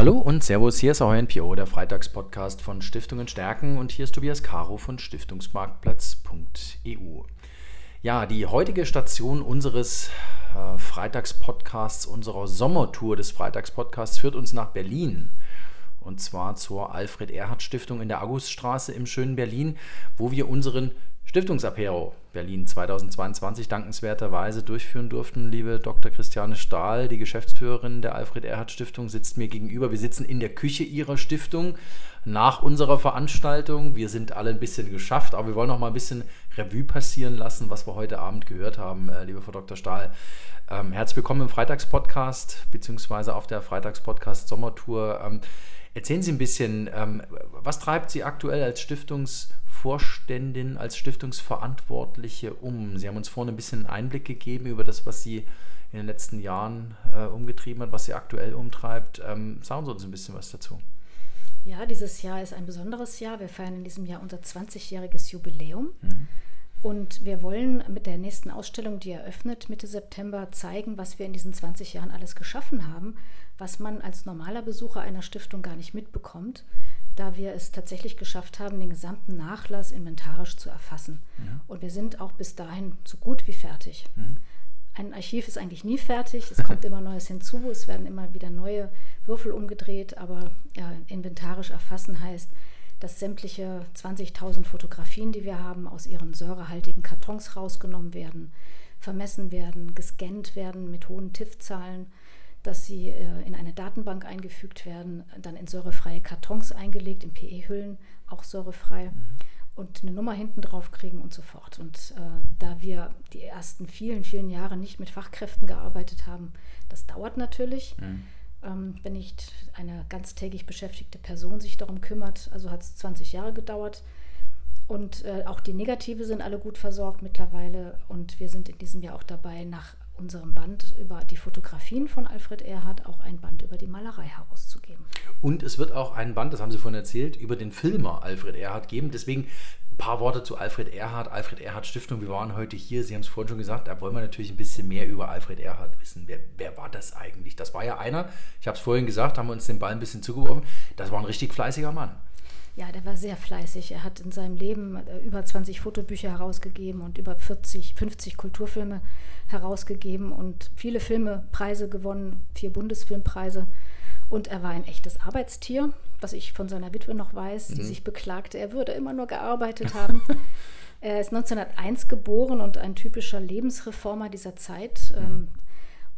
Hallo und Servus, hier ist euer NPO, der Freitagspodcast von Stiftungen stärken und hier ist Tobias Caro von Stiftungsmarktplatz.eu. Ja, die heutige Station unseres äh, Freitagspodcasts, unserer Sommertour des Freitagspodcasts führt uns nach Berlin. Und zwar zur Alfred Erhard Stiftung in der Auguststraße im schönen Berlin, wo wir unseren Stiftungsapero Berlin 2022 dankenswerterweise durchführen durften. Liebe Dr. Christiane Stahl, die Geschäftsführerin der Alfred Erhard Stiftung, sitzt mir gegenüber. Wir sitzen in der Küche ihrer Stiftung nach unserer Veranstaltung. Wir sind alle ein bisschen geschafft, aber wir wollen noch mal ein bisschen Revue passieren lassen, was wir heute Abend gehört haben, äh, liebe Frau Dr. Stahl. Ähm, herzlich willkommen im Freitagspodcast, beziehungsweise auf der Freitagspodcast Sommertour. Ähm, erzählen Sie ein bisschen, ähm, was treibt Sie aktuell als Stiftungs- Vorständin, als Stiftungsverantwortliche um? Sie haben uns vorhin ein bisschen Einblick gegeben über das, was Sie in den letzten Jahren äh, umgetrieben hat, was Sie aktuell umtreibt. Ähm, sagen Sie uns ein bisschen was dazu. Ja, dieses Jahr ist ein besonderes Jahr. Wir feiern in diesem Jahr unser 20-jähriges Jubiläum. Mhm. Und wir wollen mit der nächsten Ausstellung, die eröffnet Mitte September, zeigen, was wir in diesen 20 Jahren alles geschaffen haben, was man als normaler Besucher einer Stiftung gar nicht mitbekommt da wir es tatsächlich geschafft haben, den gesamten Nachlass inventarisch zu erfassen. Ja. Und wir sind auch bis dahin so gut wie fertig. Mhm. Ein Archiv ist eigentlich nie fertig, es kommt immer Neues hinzu, es werden immer wieder neue Würfel umgedreht, aber ja, inventarisch erfassen heißt, dass sämtliche 20.000 Fotografien, die wir haben, aus ihren säurehaltigen Kartons rausgenommen werden, vermessen werden, gescannt werden mit hohen TIFF-Zahlen dass sie äh, in eine Datenbank eingefügt werden, dann in säurefreie Kartons eingelegt, in PE-Hüllen, auch säurefrei. Mhm. Und eine Nummer hinten drauf kriegen und so fort. Und äh, da wir die ersten vielen, vielen Jahre nicht mit Fachkräften gearbeitet haben, das dauert natürlich. Mhm. Ähm, wenn nicht eine ganztägig beschäftigte Person sich darum kümmert, also hat es 20 Jahre gedauert. Und äh, auch die Negative sind alle gut versorgt mittlerweile. Und wir sind in diesem Jahr auch dabei, nach unserem Band über die Fotografien von Alfred Erhard auch ein Band über die Malerei herauszugeben. Und es wird auch ein Band, das haben Sie vorhin erzählt, über den Filmer Alfred Erhard geben. Deswegen ein paar Worte zu Alfred Erhard, Alfred Erhard Stiftung. Wir waren heute hier, Sie haben es vorhin schon gesagt, da wollen wir natürlich ein bisschen mehr über Alfred Erhard wissen. Wer, wer war das eigentlich? Das war ja einer, ich habe es vorhin gesagt, haben wir uns den Ball ein bisschen zugeworfen, das war ein richtig fleißiger Mann. Ja, der war sehr fleißig. Er hat in seinem Leben äh, über 20 Fotobücher herausgegeben und über 40, 50 Kulturfilme herausgegeben und viele Filmepreise gewonnen, vier Bundesfilmpreise. Und er war ein echtes Arbeitstier, was ich von seiner Witwe noch weiß, mhm. die sich beklagte, er würde immer nur gearbeitet haben. er ist 1901 geboren und ein typischer Lebensreformer dieser Zeit mhm. ähm,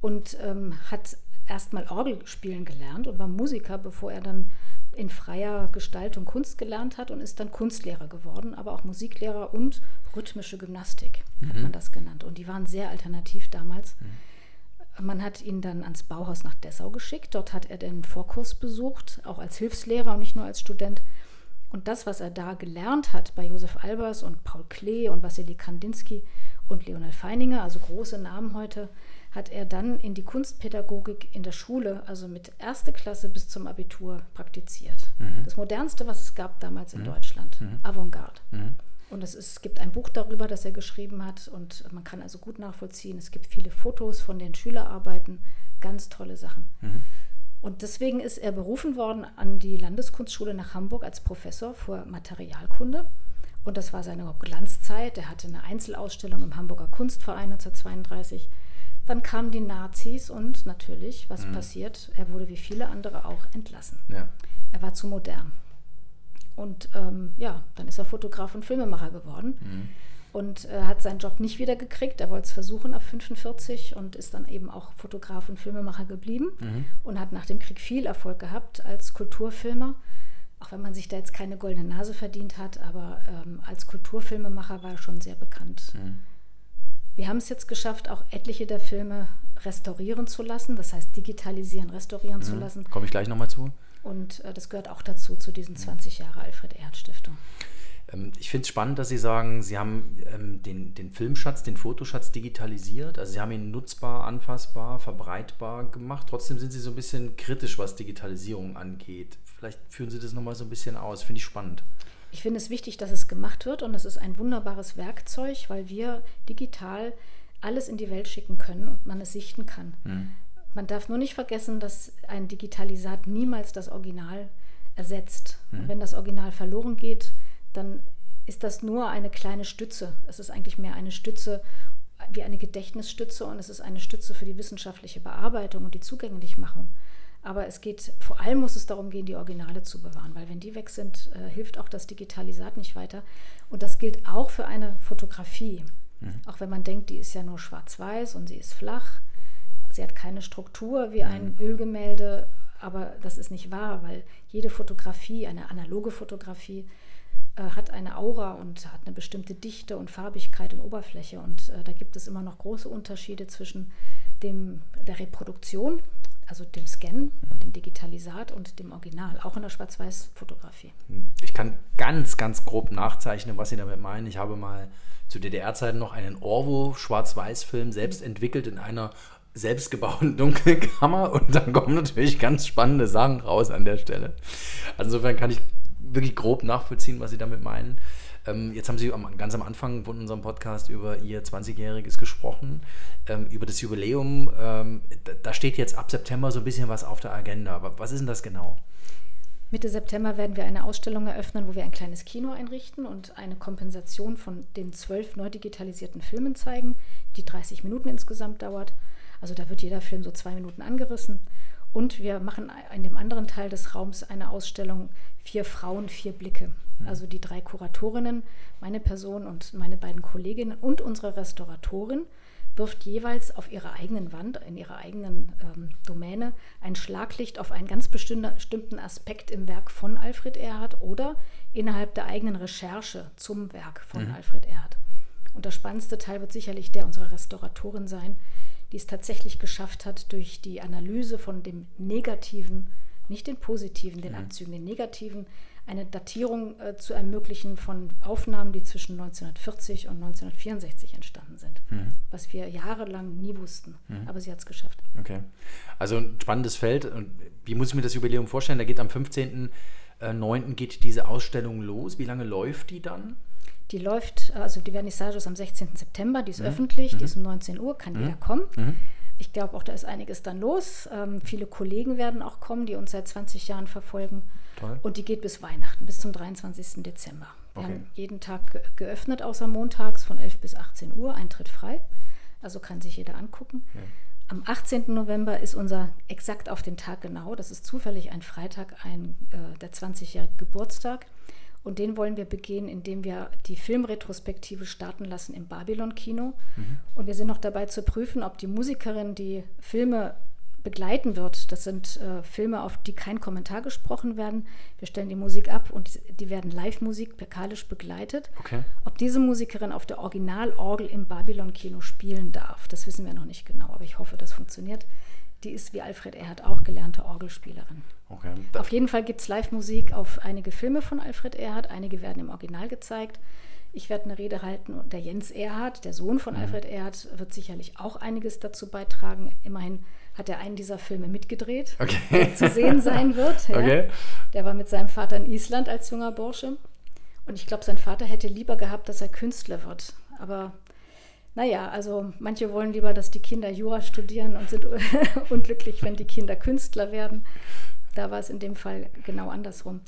und ähm, hat erstmal Orgel spielen gelernt und war Musiker, bevor er dann in freier Gestaltung Kunst gelernt hat und ist dann Kunstlehrer geworden, aber auch Musiklehrer und rhythmische Gymnastik mhm. hat man das genannt. Und die waren sehr alternativ damals. Mhm. Man hat ihn dann ans Bauhaus nach Dessau geschickt. Dort hat er den Vorkurs besucht, auch als Hilfslehrer und nicht nur als Student. Und das, was er da gelernt hat bei Josef Albers und Paul Klee und Wassily Kandinsky und Leonel Feininger, also große Namen heute, hat er dann in die Kunstpädagogik in der Schule, also mit erste Klasse bis zum Abitur, praktiziert. Mhm. Das modernste, was es gab damals in mhm. Deutschland, mhm. Avantgarde. Mhm. Und es, ist, es gibt ein Buch darüber, das er geschrieben hat und man kann also gut nachvollziehen. Es gibt viele Fotos von den Schülerarbeiten, ganz tolle Sachen. Mhm. Und deswegen ist er berufen worden an die Landeskunstschule nach Hamburg als Professor für Materialkunde. Und das war seine Glanzzeit. Er hatte eine Einzelausstellung im Hamburger Kunstverein 1932 dann kamen die Nazis und natürlich, was mhm. passiert? Er wurde wie viele andere auch entlassen. Ja. Er war zu modern. Und ähm, ja, dann ist er Fotograf und Filmemacher geworden mhm. und äh, hat seinen Job nicht wieder gekriegt. Er wollte es versuchen ab 45 und ist dann eben auch Fotograf und Filmemacher geblieben mhm. und hat nach dem Krieg viel Erfolg gehabt als Kulturfilmer. Auch wenn man sich da jetzt keine goldene Nase verdient hat, aber ähm, als Kulturfilmemacher war er schon sehr bekannt. Mhm. Wir haben es jetzt geschafft, auch etliche der Filme restaurieren zu lassen, das heißt digitalisieren, restaurieren mhm. zu lassen. Komme ich gleich nochmal zu. Und äh, das gehört auch dazu, zu diesen 20 Jahre Alfred Erhard Stiftung. Ähm, ich finde es spannend, dass Sie sagen, Sie haben ähm, den, den Filmschatz, den Fotoschatz digitalisiert. Also Sie haben ihn nutzbar, anfassbar, verbreitbar gemacht. Trotzdem sind Sie so ein bisschen kritisch, was Digitalisierung angeht. Vielleicht führen Sie das nochmal so ein bisschen aus. Finde ich spannend. Ich finde es wichtig, dass es gemacht wird und es ist ein wunderbares Werkzeug, weil wir digital alles in die Welt schicken können und man es sichten kann. Mhm. man darf nur nicht vergessen, dass ein Digitalisat niemals das Original ersetzt. Mhm. Und wenn das Original verloren geht, dann ist das nur eine kleine Stütze. Es ist eigentlich mehr eine Stütze wie eine Gedächtnisstütze und es ist eine Stütze für die wissenschaftliche Bearbeitung und die Zugänglichmachung. Aber es geht, vor allem muss es darum gehen, die Originale zu bewahren, weil wenn die weg sind, äh, hilft auch das Digitalisat nicht weiter. Und das gilt auch für eine Fotografie. Mhm. Auch wenn man denkt, die ist ja nur schwarz-weiß und sie ist flach. Sie hat keine Struktur wie ein mhm. Ölgemälde, aber das ist nicht wahr, weil jede Fotografie, eine analoge Fotografie, äh, hat eine Aura und hat eine bestimmte Dichte und Farbigkeit und Oberfläche. Und äh, da gibt es immer noch große Unterschiede zwischen dem, der Reproduktion, also dem Scan und dem Digitalisat und dem Original, auch in der Schwarz-Weiß-Fotografie. Ich kann ganz, ganz grob nachzeichnen, was Sie damit meinen. Ich habe mal zu DDR-Zeiten noch einen Orwo-Schwarz-Weiß-Film selbst entwickelt in einer selbstgebauten Dunkelkammer und dann kommen natürlich ganz spannende Sachen raus an der Stelle. Also insofern kann ich wirklich grob nachvollziehen, was Sie damit meinen. Ähm, jetzt haben Sie am, ganz am Anfang von unserem Podcast über Ihr 20-Jähriges gesprochen, ähm, über das Jubiläum. Ähm, da, steht jetzt ab September so ein bisschen was auf der Agenda. Aber was ist denn das genau? Mitte September werden wir eine Ausstellung eröffnen, wo wir ein kleines Kino einrichten und eine Kompensation von den zwölf neu digitalisierten Filmen zeigen, die 30 Minuten insgesamt dauert. Also da wird jeder Film so zwei Minuten angerissen. Und wir machen in dem anderen Teil des Raums eine Ausstellung Vier Frauen, vier Blicke. Also die drei Kuratorinnen, meine Person und meine beiden Kolleginnen und unsere Restauratorin wirft jeweils auf ihrer eigenen Wand, in ihrer eigenen ähm, Domäne, ein Schlaglicht auf einen ganz bestimmten Aspekt im Werk von Alfred Erhard oder innerhalb der eigenen Recherche zum Werk von mhm. Alfred Erhard. Und das spannendste Teil wird sicherlich der unserer Restauratorin sein, die es tatsächlich geschafft hat, durch die Analyse von dem negativen, nicht den positiven, den mhm. Abzügen, den negativen, eine Datierung äh, zu ermöglichen von Aufnahmen, die zwischen 1940 und 1964 entstanden sind, mhm. was wir jahrelang nie wussten. Mhm. Aber sie hat es geschafft. Okay. Also ein spannendes Feld. Und wie muss ich mir das Jubiläum vorstellen? Da geht am 15.09. Äh, geht diese Ausstellung los. Wie lange läuft die dann? Die läuft, also die Vernissage ist am 16. September, die ist mhm. öffentlich, die mhm. ist um 19 Uhr, kann jeder mhm. kommen. Ich glaube auch, da ist einiges dann los. Ähm, viele Kollegen werden auch kommen, die uns seit 20 Jahren verfolgen. Toll. Und die geht bis Weihnachten, bis zum 23. Dezember. Wir okay. haben jeden Tag geöffnet, außer montags von 11 bis 18 Uhr, Eintritt frei. Also kann sich jeder angucken. Ja. Am 18. November ist unser exakt auf den Tag genau, das ist zufällig ein Freitag, ein, äh, der 20-jährige Geburtstag. Und den wollen wir begehen, indem wir die Filmretrospektive starten lassen im Babylon-Kino. Mhm. Und wir sind noch dabei zu prüfen, ob die Musikerin die Filme begleiten wird. Das sind äh, Filme, auf die kein Kommentar gesprochen werden. Wir stellen die Musik ab und die, die werden Live-Musik perkalisch begleitet. Okay. Ob diese Musikerin auf der Originalorgel im Babylon-Kino spielen darf, das wissen wir noch nicht genau, aber ich hoffe, das funktioniert. Die ist wie Alfred Erhard auch gelernte Orgelspielerin. Okay. Auf jeden Fall gibt es Live-Musik auf einige Filme von Alfred Erhard. Einige werden im Original gezeigt. Ich werde eine Rede halten und der Jens Erhard, der Sohn von mhm. Alfred Erhard, wird sicherlich auch einiges dazu beitragen. Immerhin hat er einen dieser Filme mitgedreht, okay. der zu sehen sein wird. Ja. Okay. Der war mit seinem Vater in Island als junger Bursche. Und ich glaube, sein Vater hätte lieber gehabt, dass er Künstler wird. Aber naja, also manche wollen lieber, dass die Kinder Jura studieren und sind unglücklich, wenn die Kinder Künstler werden. Da war es in dem Fall genau andersrum.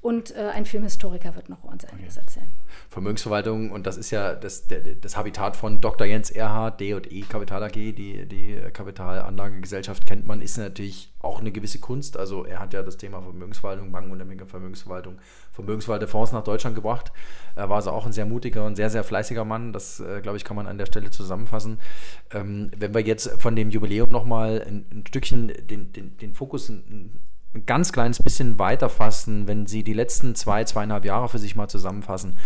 Und äh, ein Filmhistoriker wird noch uns einiges okay. erzählen. Vermögensverwaltung, und das ist ja das, das Habitat von Dr. Jens Erhard, D&E Kapital AG, die, die Kapitalanlagegesellschaft kennt man, ist natürlich auch eine gewisse Kunst. Also er hat ja das Thema Vermögensverwaltung, Bankenunternehmen, Vermögensverwaltung, Vermögensverwaltefonds nach Deutschland gebracht. Er war also auch ein sehr mutiger und sehr, sehr fleißiger Mann. Das, äh, glaube ich, kann man an der Stelle zusammenfassen. Ähm, wenn wir jetzt von dem Jubiläum nochmal ein, ein Stückchen den, den, den Fokus ein, ein ganz kleines bisschen weiter fassen, wenn Sie die letzten zwei, zweieinhalb Jahre für sich mal zusammenfassen.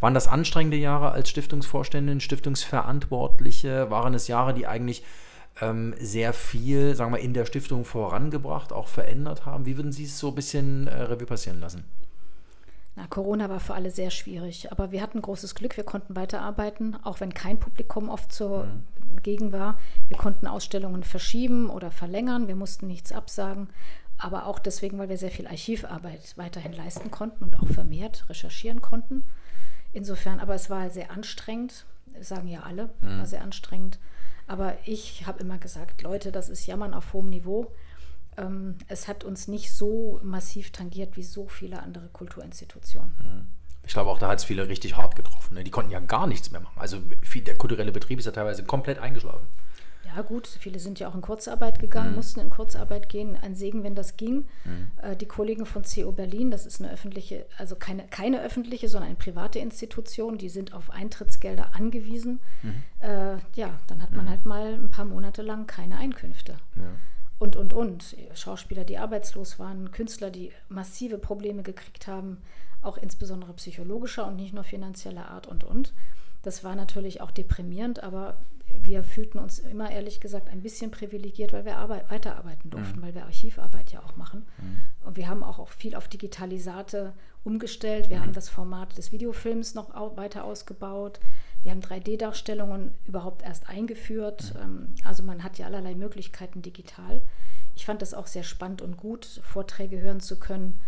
Waren das anstrengende Jahre als Stiftungsvorständin, Stiftungsverantwortliche? Waren es Jahre, die eigentlich ähm, sehr viel, sagen wir, in der Stiftung vorangebracht, auch verändert haben? Wie würden Sie es so ein bisschen äh, Revue passieren lassen? Na, Corona war für alle sehr schwierig, aber wir hatten großes Glück, wir konnten weiterarbeiten, auch wenn kein Publikum oft zugegen mhm. war. Wir konnten Ausstellungen verschieben oder verlängern, wir mussten nichts absagen aber auch deswegen, weil wir sehr viel Archivarbeit weiterhin leisten konnten und auch vermehrt recherchieren konnten. Insofern, aber es war sehr anstrengend, sagen ja alle, mhm. war sehr anstrengend. Aber ich habe immer gesagt, Leute, das ist Jammern auf hohem Niveau. Ähm, es hat uns nicht so massiv tangiert wie so viele andere Kulturinstitutionen. Mhm. Ich glaube auch, da hat es viele richtig hart getroffen. Ne? Die konnten ja gar nichts mehr machen. Also viel, der kulturelle Betrieb ist ja teilweise komplett eingeschlafen. Ja gut, viele sind ja auch in Kurzarbeit gegangen, mhm. mussten in Kurzarbeit gehen. Ein Segen, wenn das ging. Mhm. Äh, die Kollegen von CO Berlin, das ist eine öffentliche, also keine, keine öffentliche, sondern eine private Institution, die sind auf Eintrittsgelder angewiesen. Mhm. Äh, ja, dann hat man mhm. halt mal ein paar Monate lang keine Einkünfte. Ja. Und, und, und. Schauspieler, die arbeitslos waren, Künstler, die massive Probleme gekriegt haben, auch insbesondere psychologischer und nicht nur finanzieller Art und, und. Das war natürlich auch deprimierend, aber wir fühlten uns immer ehrlich gesagt ein bisschen privilegiert, weil wir Arbeit, weiterarbeiten durften, mhm. weil wir Archivarbeit ja auch machen. Mhm. Und wir haben auch, auch viel auf Digitalisate umgestellt. Wir mhm. haben das Format des Videofilms noch weiter ausgebaut. Wir haben 3D-Darstellungen überhaupt erst eingeführt. Mhm. Ähm, also man hat ja allerlei Möglichkeiten digital. Ich fand das auch sehr spannend und gut, Vorträge hören zu können,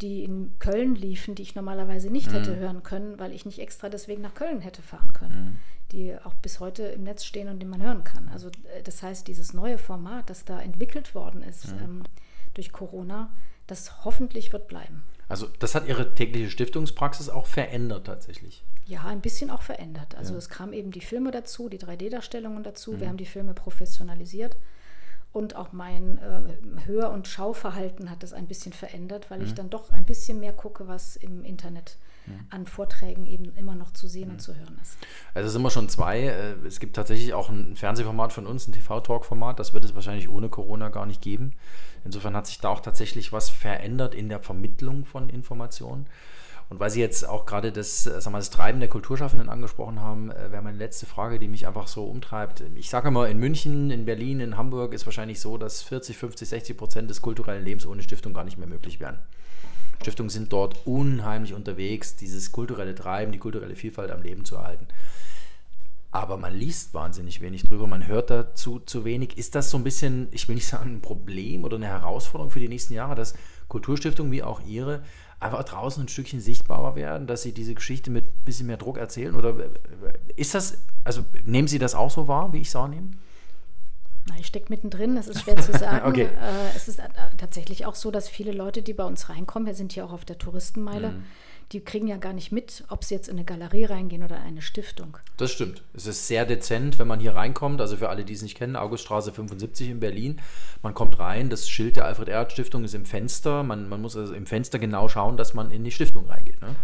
die in Köln liefen, die ich normalerweise nicht hätte mhm. hören können, weil ich nicht extra deswegen nach Köln hätte fahren können. Mhm die auch bis heute im Netz stehen und die man hören kann. Also äh, das heißt, dieses neue Format, das da entwickelt worden ist mhm. ähm, durch Corona, das hoffentlich wird bleiben. Also das hat Ihre tägliche Stiftungspraxis auch verändert tatsächlich. Ja, ein bisschen auch verändert. Also ja. es kamen eben die Filme dazu, die 3D-Darstellungen dazu. Mhm. Wir haben die Filme professionalisiert. Und auch mein äh, Hör- und Schauverhalten hat das ein bisschen verändert, weil mhm. ich dann doch ein bisschen mehr gucke, was im Internet mhm. an Vorträgen eben immer noch zu sehen mhm. und zu hören ist. Also es sind wir schon zwei. Äh, es gibt tatsächlich auch ein Fernsehformat von uns, ein TV-Talk-Format. Das wird es wahrscheinlich ohne Corona gar nicht geben. Insofern hat sich da auch tatsächlich was verändert in der Vermittlung von Informationen. Und weil Sie jetzt auch gerade das, äh, sagen wir, das Treiben der Kulturschaffenden angesprochen haben, äh, wäre meine letzte Frage, die mich einfach so umtreibt. Ich sage immer, in München, in Berlin, in Hamburg ist wahrscheinlich so, dass 40, 50, 60 Prozent des kulturellen Lebens ohne Stiftung gar nicht mehr möglich wären. Stiftungen sind dort unheimlich unterwegs, dieses kulturelle Treiben, die kulturelle Vielfalt am Leben zu erhalten. Aber man liest wahnsinnig wenig drüber, man hört dazu zu wenig. Ist das so ein bisschen, ich will nicht sagen ein Problem oder eine Herausforderung für die nächsten Jahre, dass Kulturstiftungen wie auch Ihre einfach draußen ein Stückchen sichtbarer werden, dass Sie diese Geschichte mit ein bisschen mehr Druck erzählen? Oder ist das, also nehmen Sie das auch so wahr, wie ich es wahrnehme? Ich stecke mittendrin, das ist schwer zu sagen. okay. äh, es ist äh, tatsächlich auch so, dass viele Leute, die bei uns reinkommen, wir sind hier auch auf der Touristenmeile, mhm. Die kriegen ja gar nicht mit, ob sie jetzt in eine Galerie reingehen oder eine Stiftung. Das stimmt. Es ist sehr dezent, wenn man hier reinkommt. Also für alle, die es nicht kennen, Auguststraße 75 in Berlin. Man kommt rein, das Schild der Alfred-Erhard-Stiftung ist im Fenster. Man, man muss also im Fenster genau schauen, dass man in die Stiftung reingeht. Ne?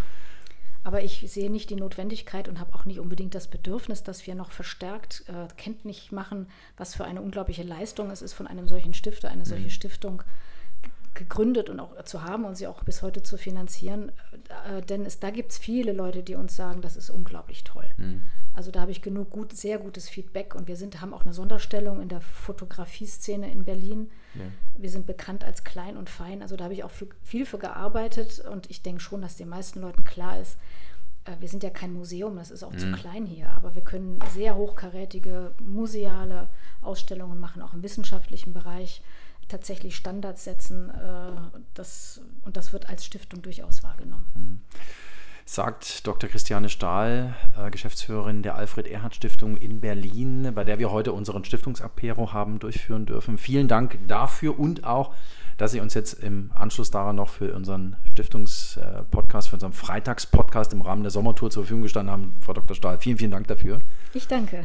Aber ich sehe nicht die Notwendigkeit und habe auch nicht unbedingt das Bedürfnis, dass wir noch verstärkt äh, kenntlich machen, was für eine unglaubliche Leistung es ist, von einem solchen Stifter, eine solche mhm. Stiftung gegründet und auch zu haben und sie auch bis heute zu finanzieren. Äh, denn es, da gibt es viele Leute, die uns sagen, das ist unglaublich toll. Mhm. Also da habe ich genug gut, sehr gutes Feedback und wir sind, haben auch eine Sonderstellung in der Fotografie-Szene in Berlin. Ja. Wir sind bekannt als klein und fein. Also da habe ich auch für, viel für gearbeitet und ich denke schon, dass den meisten Leuten klar ist, äh, wir sind ja kein Museum, das ist auch mhm. zu klein hier, aber wir können sehr hochkarätige museale Ausstellungen machen, auch im wissenschaftlichen Bereich tatsächlich Standards setzen. Äh, das, und das wird als Stiftung durchaus wahrgenommen. Mhm sagt Dr. Christiane Stahl, äh, Geschäftsführerin der Alfred-Erhard-Stiftung in Berlin, bei der wir heute unseren Stiftungsapero haben durchführen dürfen. Vielen Dank dafür und auch, dass Sie uns jetzt im Anschluss daran noch für unseren Stiftungspodcast, für unseren Freitagspodcast im Rahmen der Sommertour zur Verfügung gestanden haben, Frau Dr. Stahl. Vielen, vielen Dank dafür. Ich danke.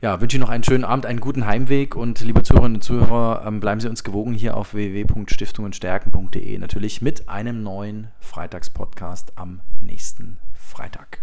Ja, wünsche Ihnen noch einen schönen Abend, einen guten Heimweg und liebe Zuhörerinnen und Zuhörer, ähm, bleiben Sie uns gewogen hier auf www.stiftungenstärken.de. Natürlich mit einem neuen Freitagspodcast am nächsten Freitag.